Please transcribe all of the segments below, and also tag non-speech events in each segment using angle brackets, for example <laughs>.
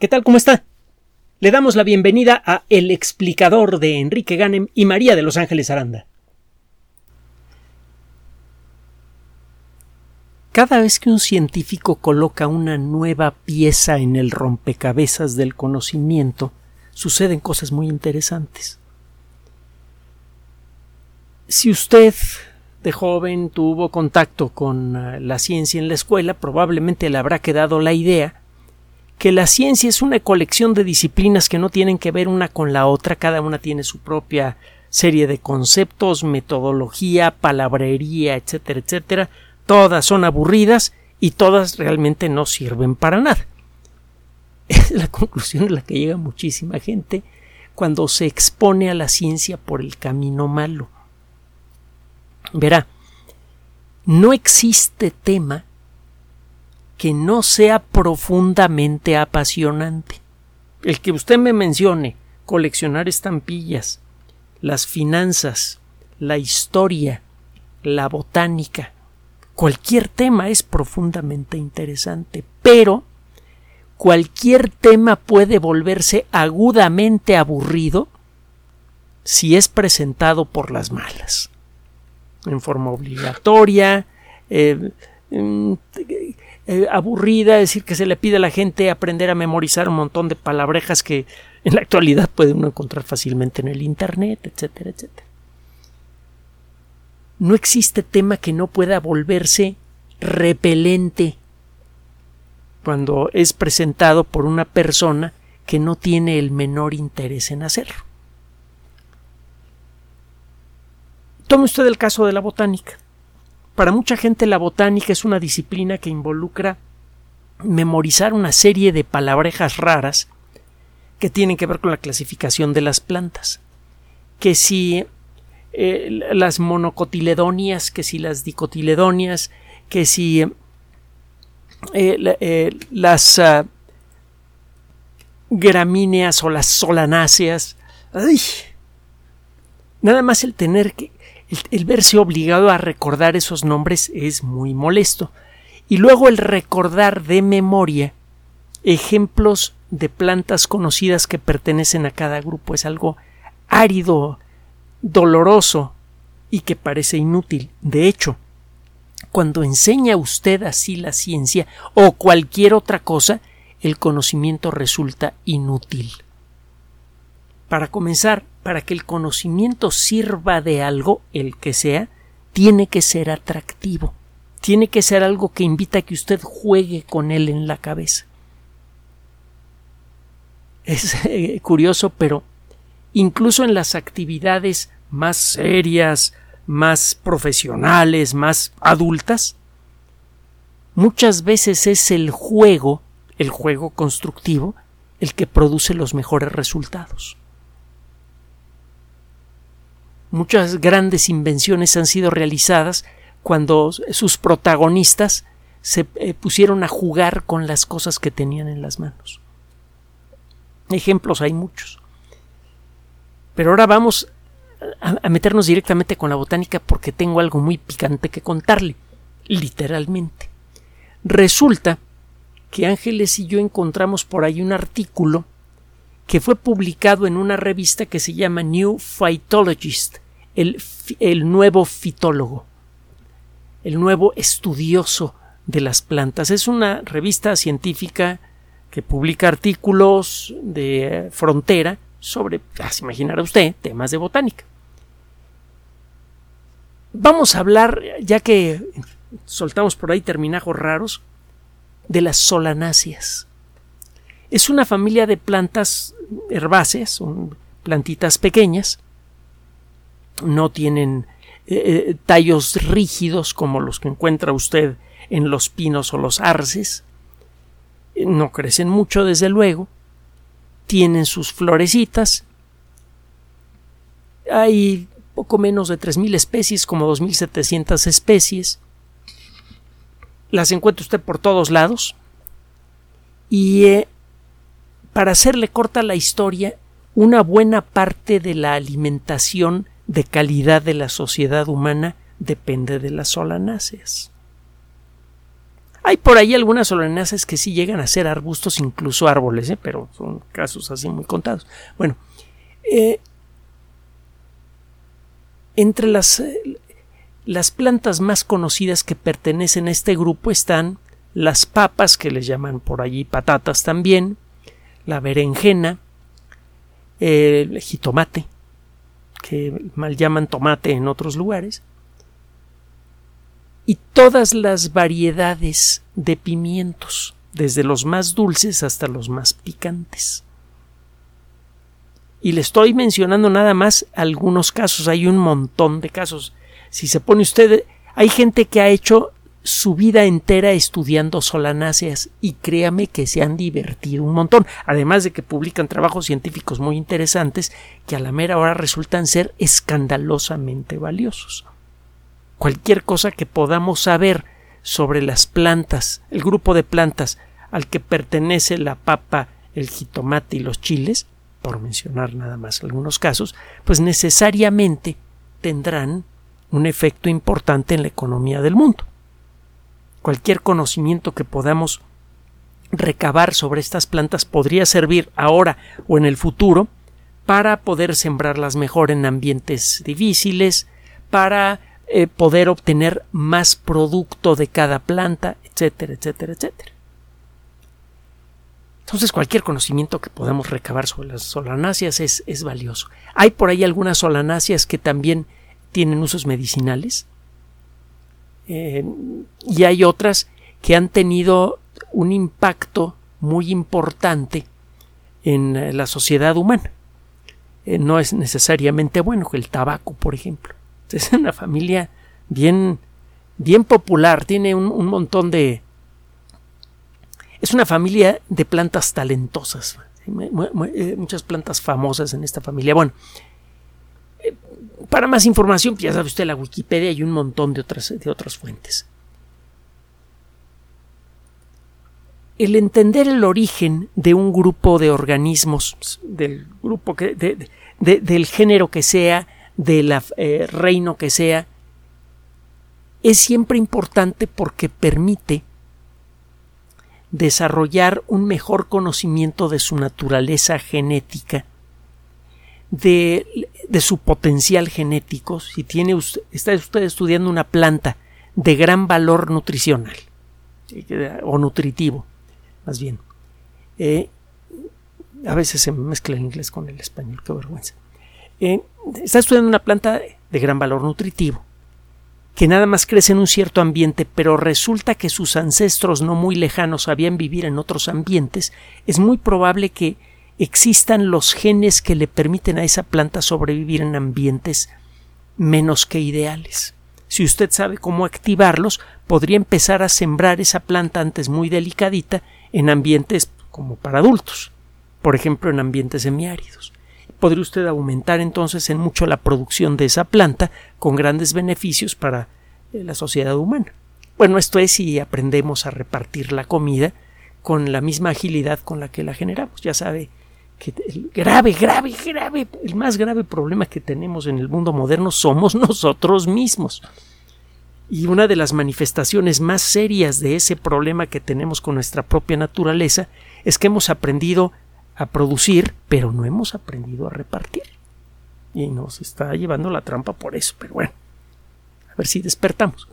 ¿Qué tal? ¿Cómo está? Le damos la bienvenida a El explicador de Enrique Ganem y María de Los Ángeles Aranda. Cada vez que un científico coloca una nueva pieza en el rompecabezas del conocimiento, suceden cosas muy interesantes. Si usted de joven tuvo contacto con eh, la ciencia en la escuela, probablemente le habrá quedado la idea que la ciencia es una colección de disciplinas que no tienen que ver una con la otra, cada una tiene su propia serie de conceptos, metodología, palabrería, etcétera, etcétera, todas son aburridas y todas realmente no sirven para nada. <laughs> Es la conclusión a la que llega muchísima gente cuando se expone a la ciencia por el camino malo. Verá, no existe tema que no sea profundamente apasionante. El que usted me mencione, coleccionar estampillas, las finanzas, la historia, la botánica, cualquier tema es profundamente interesante, pero cualquier tema puede volverse agudamente aburrido si es presentado por las malas, en forma obligatoria, eh, eh, aburrida, decir, que se le pide a la gente aprender a memorizar un montón de palabrejas que en la actualidad puede uno encontrar fácilmente en el Internet, etcétera, etcétera. No existe tema que no pueda volverse repelente cuando es presentado por una persona que no tiene el menor interés en hacerlo. Tome usted el caso de la botánica. Para mucha gente la botánica es una disciplina que involucra memorizar una serie de palabrejas raras que tienen que ver con la clasificación de las plantas. Que si eh, las monocotiledonias, que si las dicotiledonias, que si eh, eh, las uh, gramíneas o las solanáceas. Nada más el tener que el, verse obligado a recordar esos nombres es muy molesto. Y luego el recordar de memoria ejemplos de plantas conocidas que pertenecen a cada grupo es algo árido, doloroso y que parece inútil. De hecho, cuando enseña usted así la ciencia o cualquier otra cosa, el conocimiento resulta inútil. Para comenzar, para que el conocimiento sirva de algo, el que sea, tiene que ser atractivo, tiene que ser algo que invita a que usted juegue con él en la cabeza. Es <laughs> eh, curioso, pero incluso en las actividades más serias, más profesionales, más adultas, muchas veces es el juego, el juego constructivo, el que produce los mejores resultados. Muchas grandes invenciones han sido realizadas cuando sus protagonistas se eh, pusieron a jugar con las cosas que tenían en las manos. Ejemplos hay muchos. Pero ahora vamos a, meternos directamente con la botánica porque tengo algo muy picante que contarle, literalmente. Resulta que Ángeles y yo encontramos por ahí un artículo que fue publicado en una revista que se llama New Phytologist, el, nuevo fitólogo, el nuevo estudioso de las plantas. Es una revista científica que publica artículos de frontera sobre, ah, se imaginará usted, temas de botánica. Vamos a hablar, ya que soltamos por ahí terminajos raros, de las solanáceas. Es una familia de plantas herbáceas, son plantitas pequeñas, no tienen eh, eh, tallos rígidos como los que encuentra usted en los pinos o los arces, no crecen mucho desde luego, tienen sus florecitas, hay poco menos de 3.000 especies, como 2.700 especies, las encuentra usted por todos lados, y eh, para hacerle corta la historia, una buena parte de la alimentación de calidad de la sociedad humana depende de las solanáceas. Hay por ahí algunas solanáceas que sí llegan a ser arbustos, incluso árboles, ¿eh? pero son casos así muy contados. Bueno, eh, entre las, eh, las plantas más conocidas que pertenecen a este grupo están las papas, que les llaman por allí patatas también, la berenjena, el jitomate, que mal llaman tomate en otros lugares, y todas las variedades de pimientos, desde los más dulces hasta los más picantes. Y le estoy mencionando nada más algunos casos, hay un montón de casos. Si se pone usted, hay gente que ha hecho su vida entera estudiando solanáceas y créame que se han divertido un montón, además de que publican trabajos científicos muy interesantes que a la mera hora resultan ser escandalosamente valiosos. Cualquier cosa que podamos saber sobre las plantas, el grupo de plantas al que pertenece la papa, el jitomate y los chiles, por mencionar nada más algunos casos, pues necesariamente tendrán un efecto importante en la economía del mundo cualquier conocimiento que podamos recabar sobre estas plantas podría servir ahora o en el futuro para poder sembrarlas mejor en ambientes difíciles, para eh, poder obtener más producto de cada planta, etcétera, etcétera, etcétera. Entonces cualquier conocimiento que podamos recabar sobre las solanáceas es, es valioso. Hay por ahí algunas solanáceas que también tienen usos medicinales. Eh, y hay otras que han tenido un impacto muy importante en eh, la sociedad humana. Eh, no es necesariamente bueno, el tabaco, por ejemplo. Es una familia bien, bien popular, tiene un, montón de... Es una familia de plantas talentosas, muchas plantas famosas en esta familia. Bueno, para más información, ya sabe usted la Wikipedia y un montón de otras, de otras fuentes. El entender el origen de un grupo de organismos, del grupo que, del género que sea, del eh, reino que sea, es siempre importante porque permite desarrollar un mejor conocimiento de su naturaleza genética de, su potencial genético, si tiene usted, está usted estudiando una planta de gran valor nutricional o nutritivo, más bien. Eh, a veces se mezcla el inglés con el español, qué vergüenza. Eh, está estudiando una planta de gran valor nutritivo, que nada más crece en un cierto ambiente, pero resulta que sus ancestros no muy lejanos sabían vivir en otros ambientes, es muy probable que existan los genes que le permiten a esa planta sobrevivir en ambientes menos que ideales. Si usted sabe cómo activarlos, podría empezar a sembrar esa planta antes muy delicadita en ambientes como para adultos, por ejemplo en ambientes semiáridos. Podría usted aumentar entonces en mucho la producción de esa planta con grandes beneficios para eh, la sociedad humana. Bueno, esto es si aprendemos a repartir la comida con la misma agilidad con la que la generamos. Ya sabe grave, grave, grave, el más grave problema que tenemos en el mundo moderno somos <laughs> nosotros mismos. Y una de las manifestaciones más serias de ese problema que tenemos con nuestra propia naturaleza es que hemos aprendido a producir, pero no hemos aprendido a repartir. Y nos está llevando la trampa por eso, pero bueno, a ver si despertamos.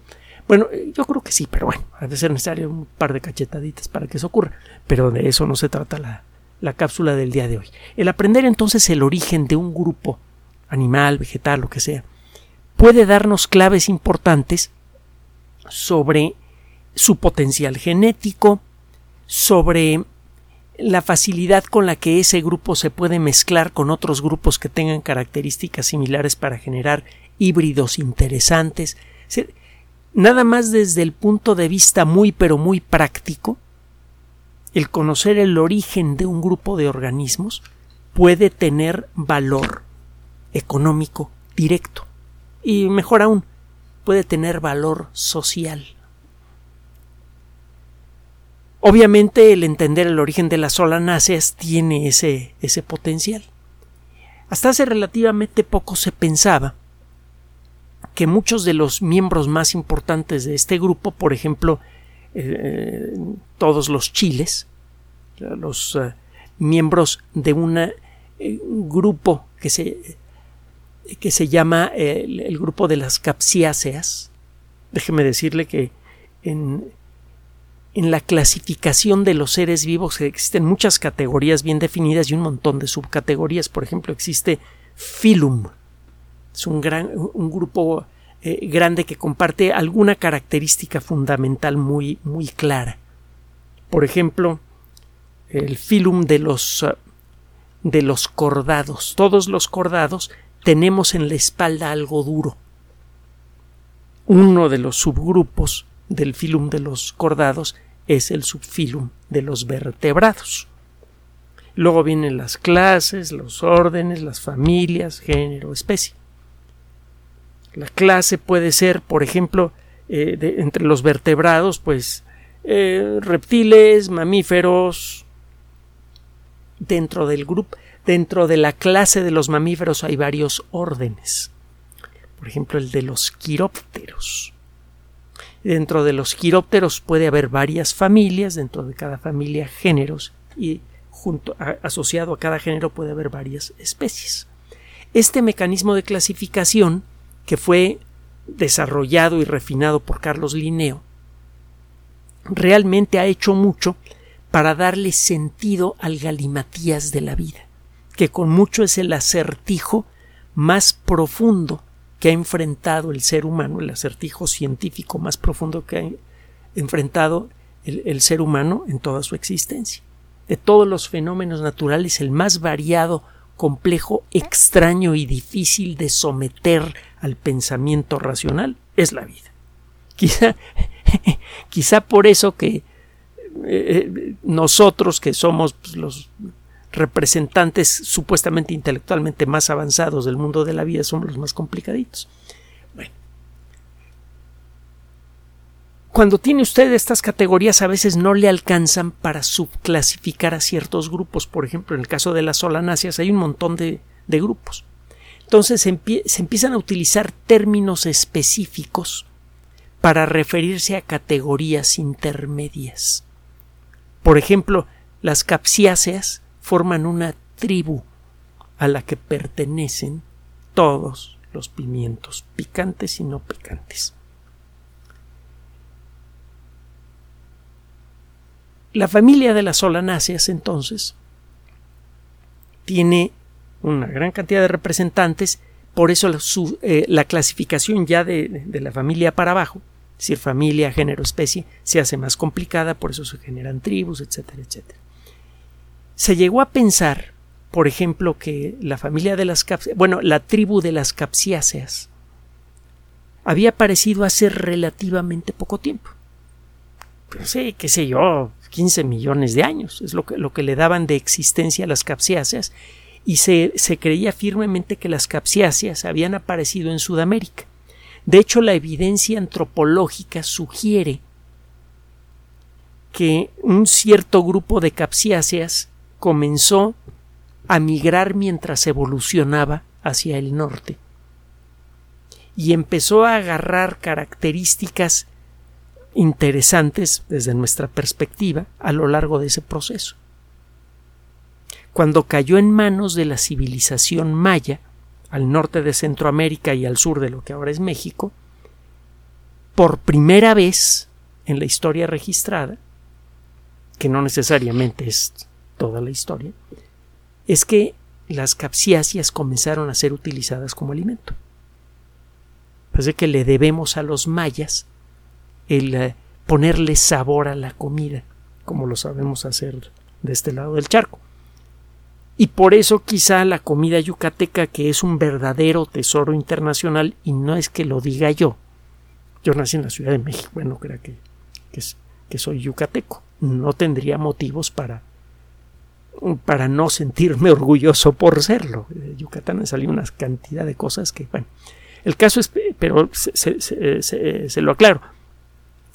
Bueno, yo creo que sí, pero bueno, ha de ser necesario un par de cachetaditas para que eso ocurra, pero de eso no se trata la, la cápsula del día de hoy. El aprender entonces el origen de un grupo, animal, vegetal, lo que sea, puede darnos claves importantes sobre su potencial genético, sobre la facilidad con la que ese grupo se puede mezclar con otros grupos que tengan características similares para generar híbridos interesantes. Nada más desde el punto de vista muy pero muy práctico, el conocer el origen de un grupo de organismos puede tener valor económico directo y mejor aún puede tener valor social. Obviamente el entender el origen de las solanáceas tiene ese, ese potencial. Hasta hace relativamente poco se pensaba que muchos de los miembros más importantes de este grupo, por ejemplo, eh, todos los chiles, los eh, miembros de un grupo que se, que se llama el, grupo de las capsiáceas. Déjeme decirle que en, en la clasificación de los seres vivos existen muchas categorías bien definidas y un montón de subcategorías. Por ejemplo, existe Phylum. Es un, gran, un grupo eh, grande que comparte alguna característica fundamental muy, muy clara. Por ejemplo, el filum de los, eh, de los cordados. Todos los cordados tenemos en la espalda algo duro. Uno de los subgrupos del filum de los cordados es el subfilum de los vertebrados. Luego vienen las clases, los órdenes, las familias, género, especie. La clase puede ser, por ejemplo, eh, entre los vertebrados, pues eh, reptiles, mamíferos. Dentro del grupo, dentro de la clase de los mamíferos hay varios órdenes. Por ejemplo, el de los quirópteros. Dentro de los quirópteros puede haber varias familias, dentro de cada familia géneros y junto asociado a cada género puede haber varias especies. Este mecanismo de clasificación que fue desarrollado y refinado por Carlos Linneo, realmente ha hecho mucho para darle sentido al galimatías de la vida, que con mucho es el acertijo más profundo que ha enfrentado el ser humano, el acertijo científico más profundo que ha enfrentado el, el ser humano en toda su existencia. De todos los fenómenos naturales, el más variado, complejo, extraño y difícil de someter al pensamiento racional es la vida. Quizá, <laughs> quizá por eso que eh, eh, nosotros que somos pues, los representantes supuestamente intelectualmente más avanzados del mundo de la vida somos los más complicaditos. Cuando tiene usted estas categorías a veces no le alcanzan para subclasificar a ciertos grupos. Por ejemplo, en el caso de las solanáceas hay un montón de, grupos. Entonces se, empiezan a utilizar términos específicos para referirse a categorías intermedias. Por ejemplo, las capsiáceas forman una tribu a la que pertenecen todos los pimientos, picantes y no picantes. La familia de las solanáceas, entonces, tiene una gran cantidad de representantes, por eso eh, la clasificación ya de, la familia para abajo, es decir, familia, género, especie, se hace más complicada, por eso se generan tribus, etcétera, etcétera. Se llegó a pensar, por ejemplo, que la familia de las bueno, la tribu de las capsiáceas había aparecido hace relativamente poco tiempo. Pues sí, qué sé yo, 15 millones de años, es lo que, lo que le daban de existencia a las capsiáceas, y se, creía firmemente que las capsiáceas habían aparecido en Sudamérica. De hecho, la evidencia antropológica sugiere que un cierto grupo de capsiáceas comenzó a migrar mientras evolucionaba hacia el norte y empezó a agarrar características interesantes desde nuestra perspectiva a lo largo de ese proceso cuando cayó en manos de la civilización maya, al norte de Centroamérica y al sur de lo que ahora es México, por primera vez en la historia registrada, que no necesariamente es toda la historia, es que las capsiáceas comenzaron a ser utilizadas como alimento. Parece que le debemos a los mayas el eh, ponerle sabor a la comida, como lo sabemos hacer de este lado del charco. Y por eso quizá la comida yucateca, que es un verdadero tesoro internacional, y no es que lo diga yo. Yo nací en la Ciudad de México, bueno, creo que, que, soy yucateco. No tendría motivos para, para no sentirme orgulloso por serlo. De Yucatán me salió una cantidad de cosas que, bueno, el caso es, pero se, lo aclaro,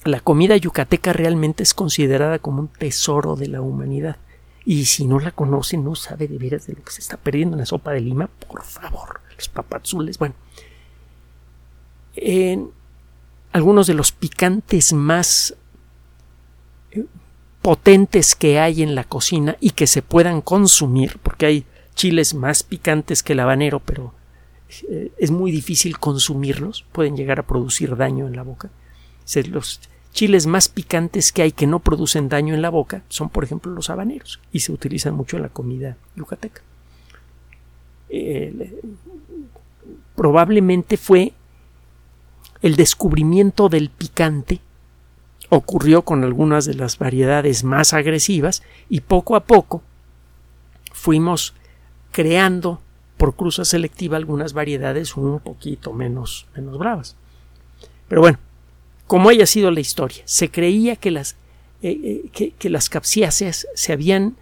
la comida yucateca realmente es considerada como un tesoro de la humanidad. Y si no la conoce, no sabe de veras de lo que se está perdiendo en la sopa de lima, por favor, los papazules. Bueno, algunos de los picantes más potentes que hay en la cocina y que se puedan consumir, porque hay chiles más picantes que el habanero, pero eh, es muy difícil consumirlos, pueden llegar a producir daño en la boca. Los chiles más picantes que hay que no producen daño en la boca son, por ejemplo, los habaneros y se utilizan mucho en la comida yucateca. probablemente fue el descubrimiento del picante ocurrió con algunas de las variedades más agresivas y poco a poco fuimos creando por cruza selectiva algunas variedades un poquito menos, menos bravas. Pero bueno, como haya sido la historia, se creía que las, eh, eh, que, las se habían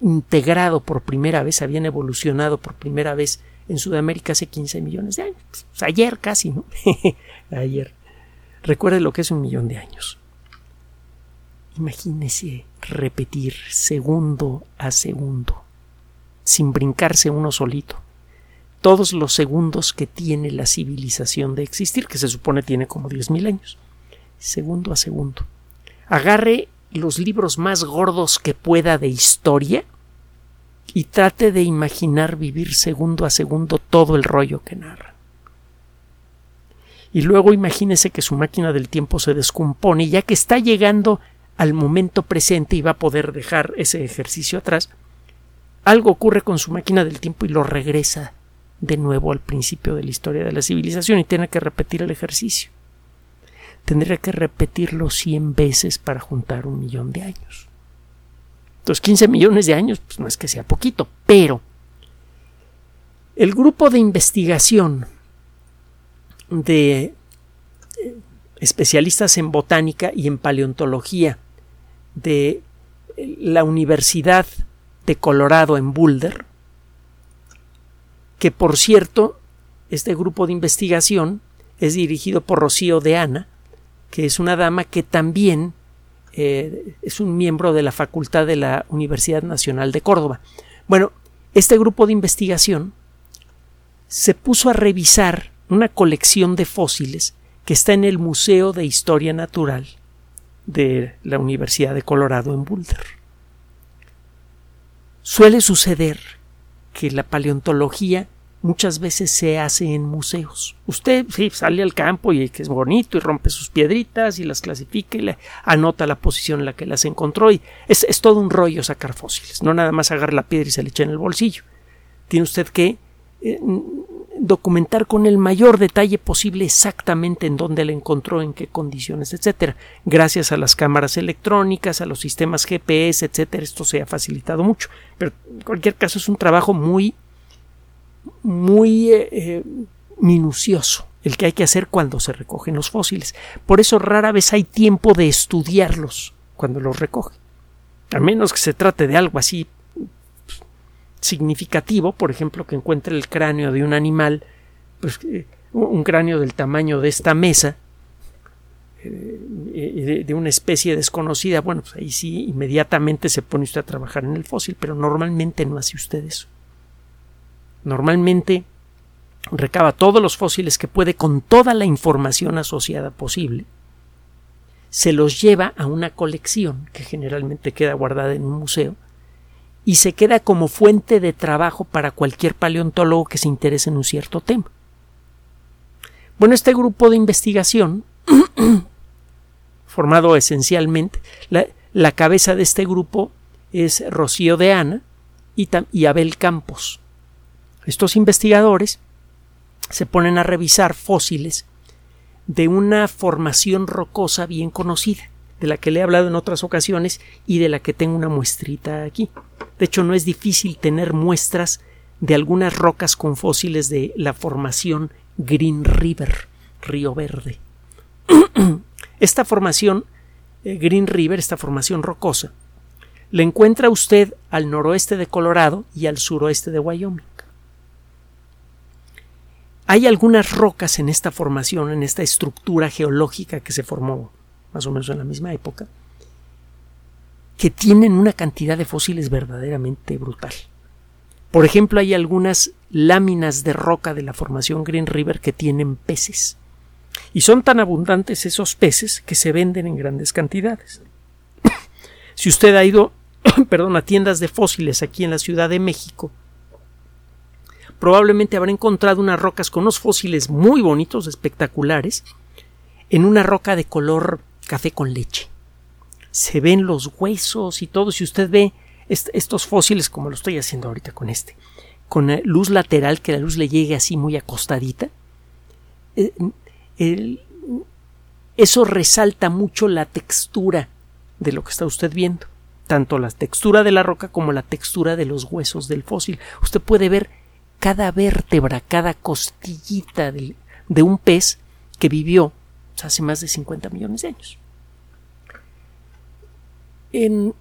integrado por primera vez, habían evolucionado por primera vez en Sudamérica hace 15 millones de años. Pues, ayer casi, ¿no? <laughs> ayer. Recuerde lo que es un millón de años. Imagínese repetir segundo a segundo, sin brincarse uno solito, todos los segundos que tiene la civilización de existir, que se supone tiene como diez mil años, segundo a segundo. Agarre los libros más gordos que pueda de historia y trate de imaginar vivir segundo a segundo todo el rollo que narra y luego imagínese que su máquina del tiempo se descompone ya que está llegando al momento presente y va a poder dejar ese ejercicio atrás, algo ocurre con su máquina del tiempo y lo regresa de nuevo al principio de la historia de la civilización y tiene que repetir el ejercicio. Tendría que repetirlo cien veces para juntar un millón de años. Entonces, 15 millones de años, pues no es que sea poquito, pero el grupo de investigación de eh, especialistas en botánica y en paleontología de la Universidad de Colorado en Boulder, que por cierto, este grupo de investigación es dirigido por Rocío de Ana, que es una dama que también eh, es un miembro de la Facultad de la Universidad Nacional de Córdoba. Bueno, este grupo de investigación se puso a revisar una colección de fósiles que está en el Museo de Historia Natural de la Universidad de Colorado en Boulder. Suele suceder que la paleontología muchas veces se hace en museos. Usted sí, sale al campo y es bonito y rompe sus piedritas y las clasifica y le anota la posición en la que las encontró y es, es todo un rollo sacar fósiles. No nada más agarrar la piedra y se le echa en el bolsillo. Tiene usted que eh, documentar con el mayor detalle posible exactamente en dónde la encontró, en qué condiciones, etcétera. Gracias a las cámaras electrónicas, a los sistemas GPS, etcétera, esto se ha facilitado mucho. Pero en cualquier caso es un trabajo muy, muy eh, eh, minucioso el que hay que hacer cuando se recogen los fósiles. Por eso rara vez hay tiempo de estudiarlos cuando los recoge. A menos que se trate de algo así significativo, por ejemplo, que encuentre el cráneo de un animal, pues, eh, un cráneo del tamaño de esta mesa, eh, de, una especie desconocida, bueno, pues ahí sí inmediatamente se pone usted a trabajar en el fósil, pero normalmente no hace usted eso. Normalmente recaba todos los fósiles que puede con toda la información asociada posible, se los lleva a una colección que generalmente queda guardada en un museo, y se queda como fuente de trabajo para cualquier paleontólogo que se interese en un cierto tema. Bueno, este grupo de investigación, <clears throat> formado esencialmente, la, cabeza de este grupo es Rocío de Ana y, y Abel Campos. Estos investigadores se ponen a revisar fósiles de una formación rocosa bien conocida, de la que le he hablado en otras ocasiones y de la que tengo una muestrita aquí. De hecho, no es difícil tener muestras de algunas rocas con fósiles de la formación Green River, Río Verde. <clears throat> esta formación eh, Green River, esta formación rocosa, la encuentra usted al noroeste de Colorado y al suroeste de Wyoming. Hay algunas rocas en esta formación, en esta estructura geológica que se formó más o menos en la misma época, que tienen una cantidad de fósiles verdaderamente brutal. Por ejemplo, hay algunas láminas de roca de la formación Green River que tienen peces. Y son tan abundantes esos peces que se venden en grandes cantidades. <coughs> Si usted ha ido, <coughs> perdón, a tiendas de fósiles aquí en la Ciudad de México, probablemente habrá encontrado unas rocas con unos fósiles muy bonitos, espectaculares, en una roca de color café con leche. Se ven los huesos y todo. Si usted ve estos fósiles, como lo estoy haciendo ahorita con este, con luz lateral, que la luz le llegue así muy acostadita, eh, eso resalta mucho la textura de lo que está usted viendo, tanto la textura de la roca como la textura de los huesos del fósil. Usted puede ver cada vértebra, cada costillita de un pez que vivió hace más de 50 millones de años. En,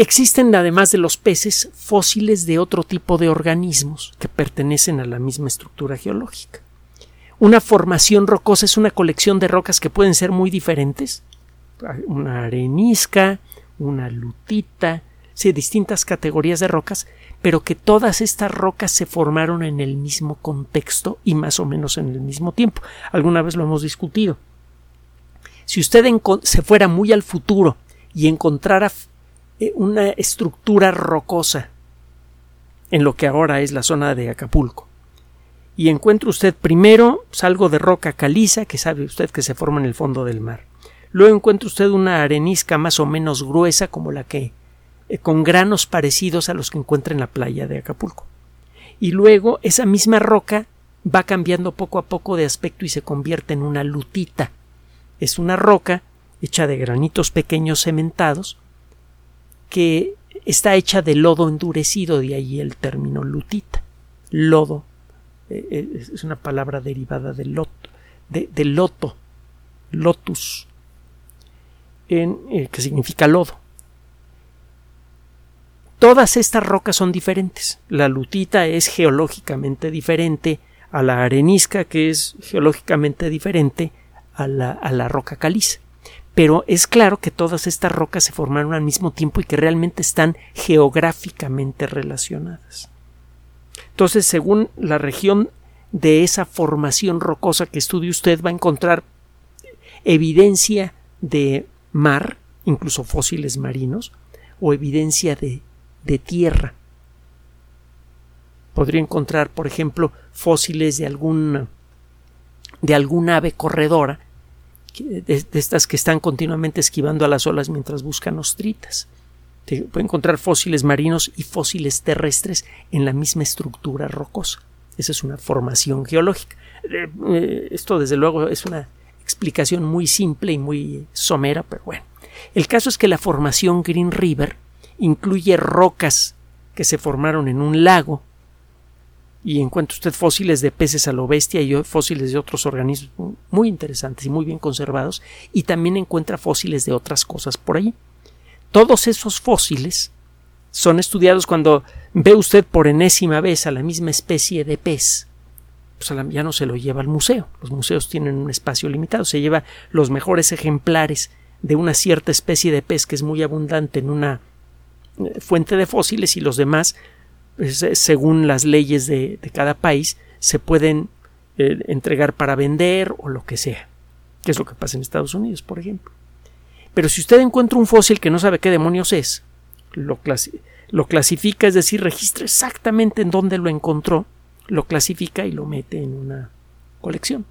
Existen, además de los peces, fósiles de otro tipo de organismos que pertenecen a la misma estructura geológica. Una formación rocosa es una colección de rocas que pueden ser muy diferentes. Una arenisca, una lutita, sí, distintas categorías de rocas, pero que todas estas rocas se formaron en el mismo contexto y más o menos en el mismo tiempo. Alguna vez lo hemos discutido. Si usted se fuera muy al futuro y encontrara eh, una estructura rocosa en lo que ahora es la zona de Acapulco. Y encuentra usted primero algo de roca caliza, que sabe usted que se forma en el fondo del mar. Luego encuentra usted una arenisca más o menos gruesa como la que eh, con granos parecidos a los que encuentra en la playa de Acapulco. Y luego esa misma roca va cambiando poco a poco de aspecto y se convierte en una lutita. Es una roca hecha de granitos pequeños cementados que está hecha de lodo endurecido, de ahí el término lutita. Lodo eh, eh, es una palabra derivada de, loto, lotus, en, que significa lodo. Todas estas rocas son diferentes. La lutita es geológicamente diferente a la arenisca, que es geológicamente diferente a la, a la roca caliza pero es claro que todas estas rocas se formaron al mismo tiempo y que realmente están geográficamente relacionadas. Entonces, según la región de esa formación rocosa que estudie usted, va a encontrar evidencia de mar, incluso fósiles marinos, o evidencia de, de tierra. Podría encontrar, por ejemplo, fósiles de algún de algún ave corredora de, estas que están continuamente esquivando a las olas mientras buscan ostritas. Puede encontrar fósiles marinos y fósiles terrestres en la misma estructura rocosa. Esa es una formación geológica. Eh, eh, esto, desde luego, es una explicación muy simple y muy somera, pero bueno. El caso es que la formación Green River incluye rocas que se formaron en un lago y encuentra usted fósiles de peces a lo bestia y fósiles de otros organismos muy interesantes y muy bien conservados y también encuentra fósiles de otras cosas por ahí. Todos esos fósiles son estudiados cuando ve usted por enésima vez a la misma especie de pez. Pues ya no se lo lleva al museo. Los museos tienen un espacio limitado. Se lleva los mejores ejemplares de una cierta especie de pez que es muy abundante en una fuente de fósiles y los demás según las leyes de, cada país, se pueden eh, entregar para vender o lo que sea, que es lo que pasa en Estados Unidos, por ejemplo. Pero si usted encuentra un fósil que no sabe qué demonios es, lo, lo clasifica, es decir, registra exactamente en dónde lo encontró, lo clasifica y lo mete en una colección.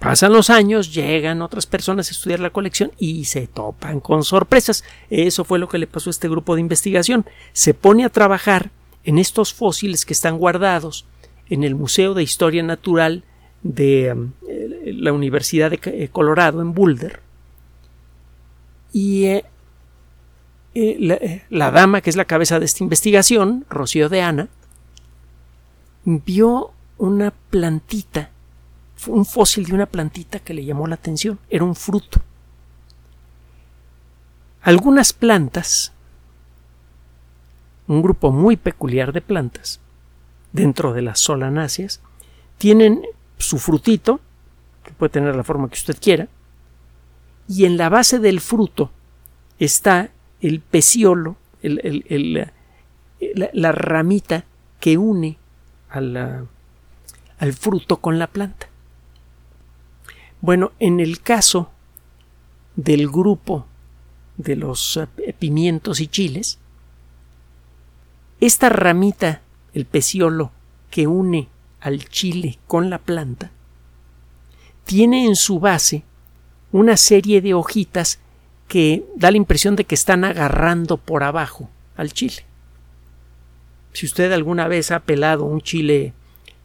Pasan los años, llegan otras personas a estudiar la colección y se topan con sorpresas. Eso fue lo que le pasó a este grupo de investigación. Se pone a trabajar en estos fósiles que están guardados en el Museo de Historia Natural de um, la Universidad de eh, Colorado en Boulder. Y eh, eh, la, dama que es la cabeza de esta investigación, Rocío de Ana, vio una plantita un fósil de una plantita que le llamó la atención. Era un fruto. Algunas plantas, un grupo muy peculiar de plantas, dentro de las solanáceas, tienen su frutito, que puede tener la forma que usted quiera, y en la base del fruto está el peciolo, la, la, ramita que une al fruto con la planta. Bueno, en el caso del grupo de los eh, pimientos y chiles, esta ramita, el peciolo que une al chile con la planta, tiene en su base una serie de hojitas que da la impresión de que están agarrando por abajo al chile. Si usted alguna vez ha pelado un chile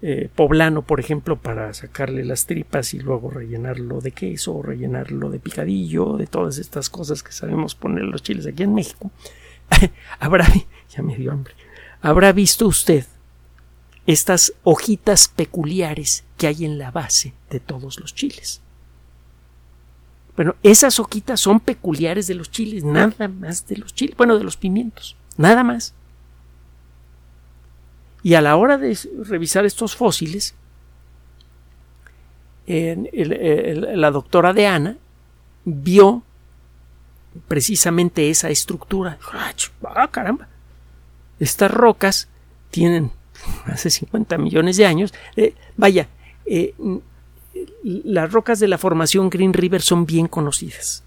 eh, poblano, por ejemplo, para sacarle las tripas y luego rellenarlo de queso o rellenarlo de picadillo, de todas estas cosas que sabemos poner los chiles aquí en México, <laughs> habrá, <laughs> ya me dio hambre, habrá visto usted estas hojitas peculiares que hay en la base de todos los chiles. Bueno, esas hojitas son peculiares de los chiles, nada más de los chiles, bueno, de los pimientos, nada más. Y a la hora de revisar estos fósiles, la doctora de Ana vio precisamente esa estructura. ¡Ah, caramba! Estas rocas tienen <laughs> hace 50 millones de años. Eh, vaya, eh, las rocas de la formación Green River son bien conocidas.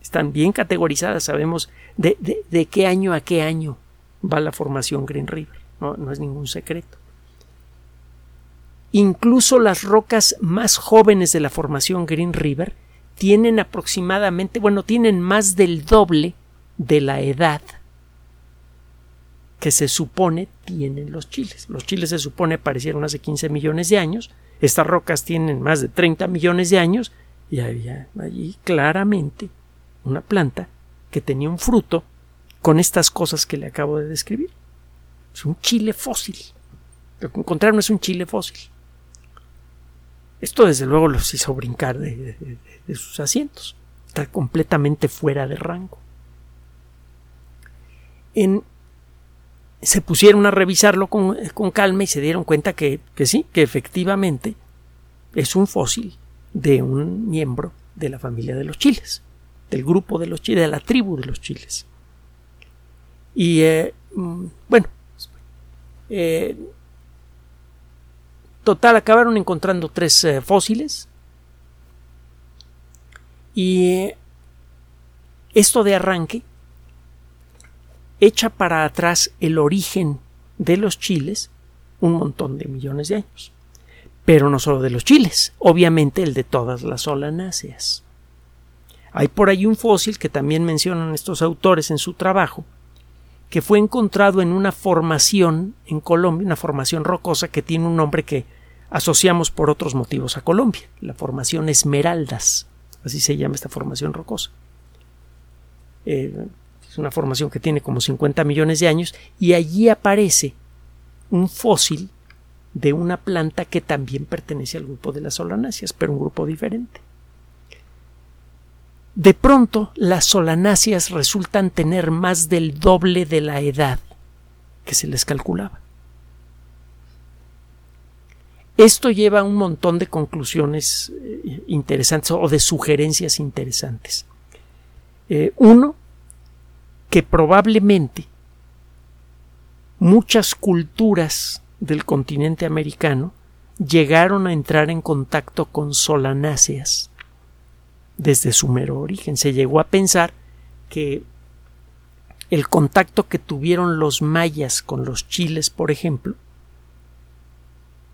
Están bien categorizadas, sabemos de, de, qué año a qué año va la formación Green River. No, no es ningún secreto. Incluso las rocas más jóvenes de la formación Green River tienen aproximadamente, bueno, tienen más del doble de la edad que se supone tienen los chiles. Los chiles se supone aparecieron hace 15 millones de años, estas rocas tienen más de 30 millones de años y había allí claramente una planta que tenía un fruto con estas cosas que le acabo de describir. Es un chile fósil. Lo que encontraron es un chile fósil. Esto desde luego los hizo brincar de, sus asientos. Está completamente fuera de rango. En se pusieron a revisarlo con, calma y se dieron cuenta que, que, sí, que efectivamente es un fósil de un miembro de la familia de los chiles, del grupo de los chiles, de la tribu de los chiles. Y eh, mm, bueno, eh, total acabaron encontrando tres eh, fósiles y esto de arranque echa para atrás el origen de los chiles un montón de millones de años. Pero no solo de los chiles, obviamente el de todas las solanáceas. Hay por ahí un fósil que también mencionan estos autores en su trabajo, que fue encontrado en una formación en Colombia, una formación rocosa que tiene un nombre que asociamos por otros motivos a Colombia, la formación Esmeraldas, así se llama esta formación rocosa. Eh, es una formación que tiene como 50 millones de años y allí aparece un fósil de una planta que también pertenece al grupo de las solanáceas, pero un grupo diferente. De pronto, las solanáceas resultan tener más del doble de la edad que se les calculaba. Esto lleva a un montón de conclusiones eh, interesantes o de sugerencias interesantes. Eh, uno, que probablemente muchas culturas del continente americano llegaron a entrar en contacto con solanáceas desde su mero origen. Se llegó a pensar que el contacto que tuvieron los mayas con los chiles, por ejemplo,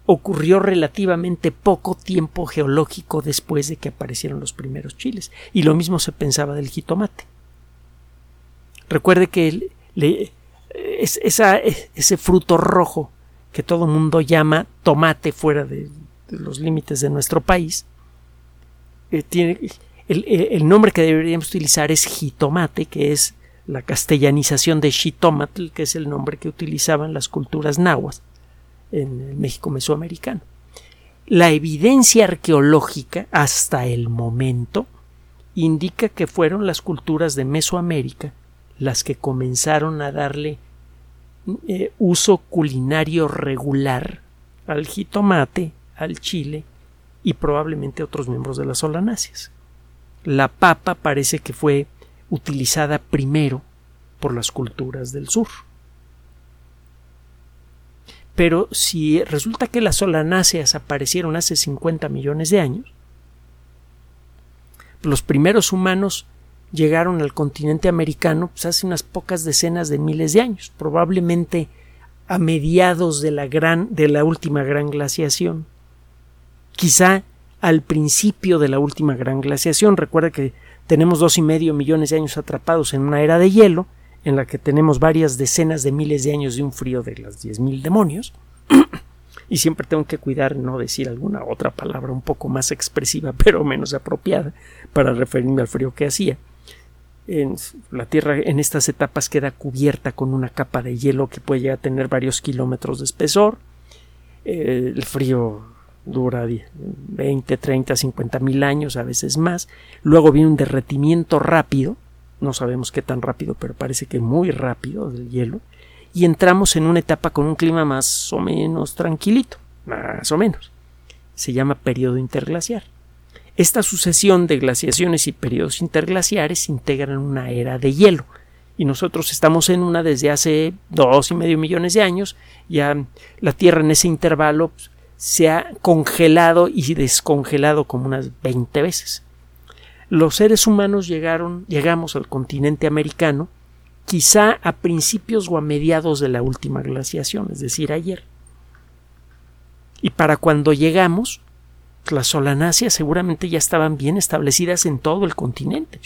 ocurrió relativamente poco tiempo geológico después de que aparecieron los primeros chiles. Y lo mismo se pensaba del jitomate. Recuerde que es, ese fruto rojo que todo mundo llama tomate fuera de, los límites de nuestro país, eh, tiene, el, nombre que deberíamos utilizar es jitomate, que es la castellanización de xitomatl, que es el nombre que utilizaban las culturas nahuas en el México mesoamericano. La evidencia arqueológica hasta el momento indica que fueron las culturas de Mesoamérica las que comenzaron a darle eh, uso culinario regular al jitomate, al chile y probablemente otros miembros de las solanáceas. La papa parece que fue utilizada primero por las culturas del sur. Pero si resulta que las solanáceas aparecieron hace 50 millones de años, Los primeros humanos llegaron al continente americano pues, hace unas pocas decenas de miles de años, probablemente a mediados de la gran de la última gran glaciación. Quizá al principio de la última gran glaciación. Recuerda que tenemos dos y medio millones de años atrapados en una era de hielo, en la que tenemos varias decenas de miles de años de un frío de las diez mil demonios. <clears throat> y siempre tengo que cuidar no decir alguna otra palabra un poco más expresiva, <laughs> pero menos apropiada, para referirme al frío que hacía la Tierra en estas etapas queda cubierta con una capa de hielo que puede llegar a tener varios kilómetros de espesor. Eh, el frío dura 20, 30, 50 mil años, a veces más. Luego viene un derretimiento rápido, no sabemos qué tan rápido, pero parece que muy rápido del hielo. Y entramos en una etapa con un clima más o menos tranquilito, más o menos. Se llama periodo interglaciar. Esta sucesión de glaciaciones y periodos interglaciares integran una era de hielo, y nosotros estamos en una desde hace dos y medio millones de años. Ya la Tierra en ese intervalo pues, se ha congelado y descongelado como unas 20 veces. Los seres humanos llegaron, llegamos al continente americano quizá a principios o a mediados de la última glaciación, es decir, ayer. Y para cuando llegamos, las solanáceas seguramente ya estaban bien establecidas en todo el continente.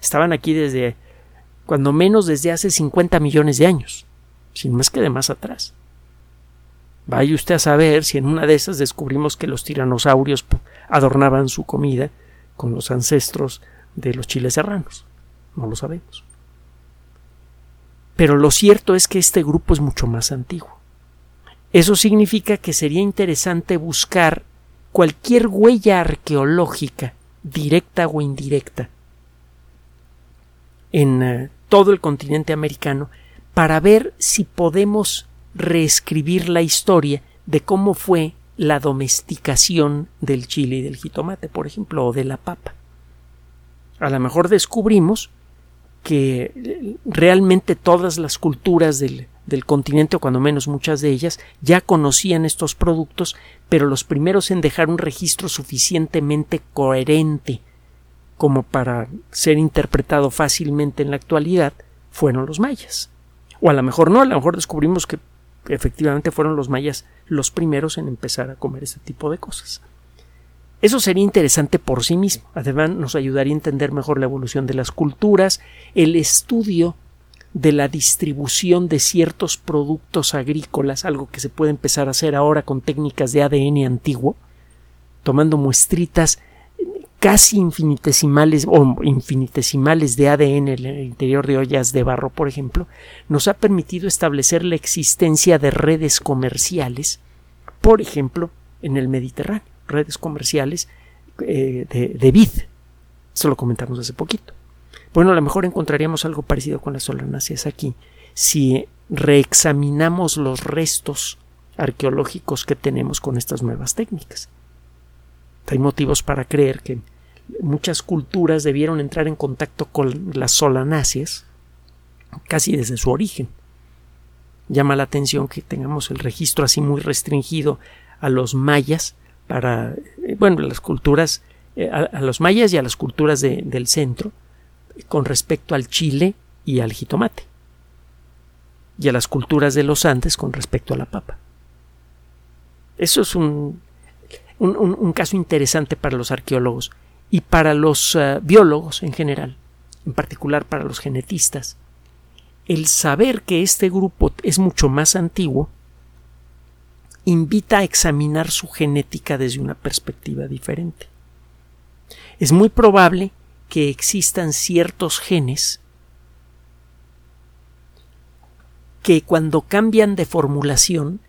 estaban aquí desde, cuando menos desde hace 50 millones de años, sin más que de más atrás. Vaya usted a saber si en una de esas descubrimos que los tiranosaurios adornaban su comida con los ancestros de los chiles serranos. No lo sabemos. Pero lo cierto es que este grupo es mucho más antiguo. Eso significa que sería interesante buscar cualquier huella arqueológica, directa o indirecta, en eh, todo el continente americano para ver si podemos reescribir la historia de cómo fue la domesticación del chile y del jitomate, por ejemplo, o de la papa. A lo mejor descubrimos que eh, realmente todas las culturas del, del continente, o cuando menos muchas de ellas, ya conocían estos productos, pero los primeros en dejar un registro suficientemente coherente como para ser interpretado fácilmente en la actualidad fueron los mayas. O a lo mejor no, a lo mejor descubrimos que efectivamente fueron los mayas los primeros en empezar a comer este tipo de cosas. Eso sería interesante por sí mismo. Además, nos ayudaría a entender mejor la evolución de las culturas, el estudio de la distribución de ciertos productos agrícolas, algo que se puede empezar a hacer ahora con técnicas de ADN antiguo, tomando muestritas casi infinitesimales o infinitesimales de ADN en el interior de ollas de barro, por ejemplo, nos ha permitido establecer la existencia de redes comerciales, por ejemplo, en el Mediterráneo, redes comerciales eh, de, vid. Eso lo comentamos hace poquito. Bueno, a lo mejor encontraríamos algo parecido con las solanáceas aquí si reexaminamos los restos arqueológicos que tenemos con estas nuevas técnicas. Hay motivos para creer que muchas culturas debieron entrar en contacto con las solanáceas casi desde su origen. Llama la atención que tengamos el registro así muy restringido a los mayas para, eh, bueno, las culturas, eh, a, los mayas y a las culturas del centro, con respecto al chile y al jitomate, y a las culturas de los Andes con respecto a la papa. Eso es un, un, caso interesante para los arqueólogos y para los eh, biólogos en general, en particular para los genetistas. El saber que este grupo es mucho más antiguo invita a examinar su genética desde una perspectiva diferente. Es muy probable que existan ciertos genes que cuando cambian de formulación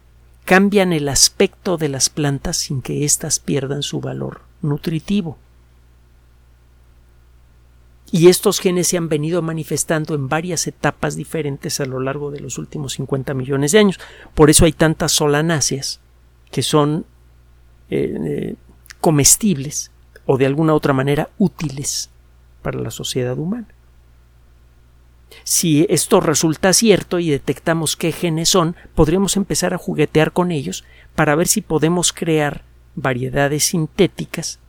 cambian el aspecto de las plantas sin que éstas pierdan su valor nutritivo. Y estos genes se han venido manifestando en varias etapas diferentes a lo largo de los últimos 50 millones de años. Por eso hay tantas solanáceas que son eh, eh, comestibles o de alguna otra manera útiles para la sociedad humana. Si esto resulta cierto y detectamos qué genes son, podríamos empezar a juguetear con ellos para ver si podemos crear variedades sintéticas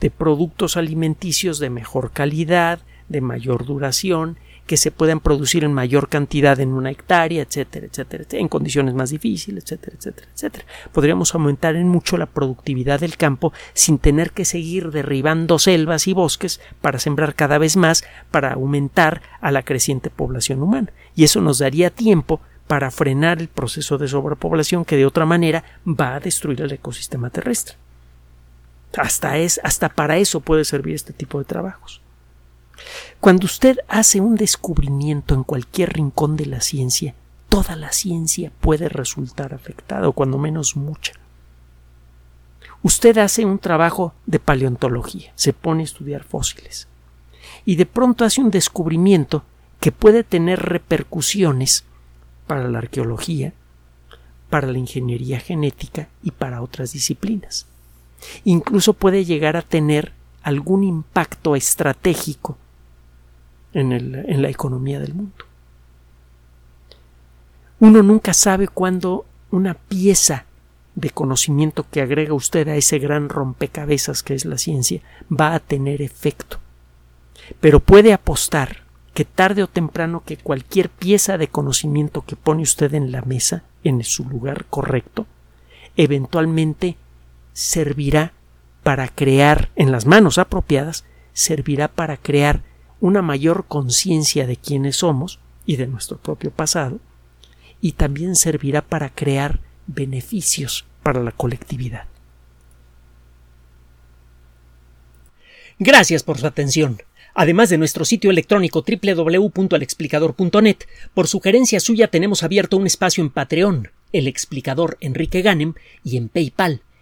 de productos alimenticios de mejor calidad, de mayor duración, que se puedan producir en mayor cantidad en una hectárea, etcétera, etcétera, en condiciones más difíciles, etcétera, etcétera, etcétera. Podríamos aumentar en mucho la productividad del campo sin tener que seguir derribando selvas y bosques para sembrar cada vez más para aumentar a la creciente población humana. Y eso nos daría tiempo para frenar el proceso de sobrepoblación que de otra manera va a destruir el ecosistema terrestre. Hasta, es, hasta para eso puede servir este tipo de trabajos. Cuando usted hace un descubrimiento en cualquier rincón de la ciencia, toda la ciencia puede resultar afectada, o cuando menos mucha. Usted hace un trabajo de paleontología, se pone a estudiar fósiles, y de pronto hace un descubrimiento que puede tener repercusiones para la arqueología, para la ingeniería genética y para otras disciplinas. Incluso puede llegar a tener algún impacto estratégico en, la economía del mundo. Uno nunca sabe cuándo una pieza de conocimiento que agrega usted a ese gran rompecabezas que es la ciencia va a tener efecto. Pero puede apostar que tarde o temprano que cualquier pieza de conocimiento que pone usted en la mesa, en su lugar correcto, eventualmente servirá para crear, en las manos apropiadas, servirá para crear una mayor conciencia de quiénes somos y de nuestro propio pasado, y también servirá para crear beneficios para la colectividad. Gracias por su atención. Además de nuestro sitio electrónico www.alexplicador.net, por sugerencia suya tenemos abierto un espacio en Patreon, el explicador Enrique Ganem, y en PayPal,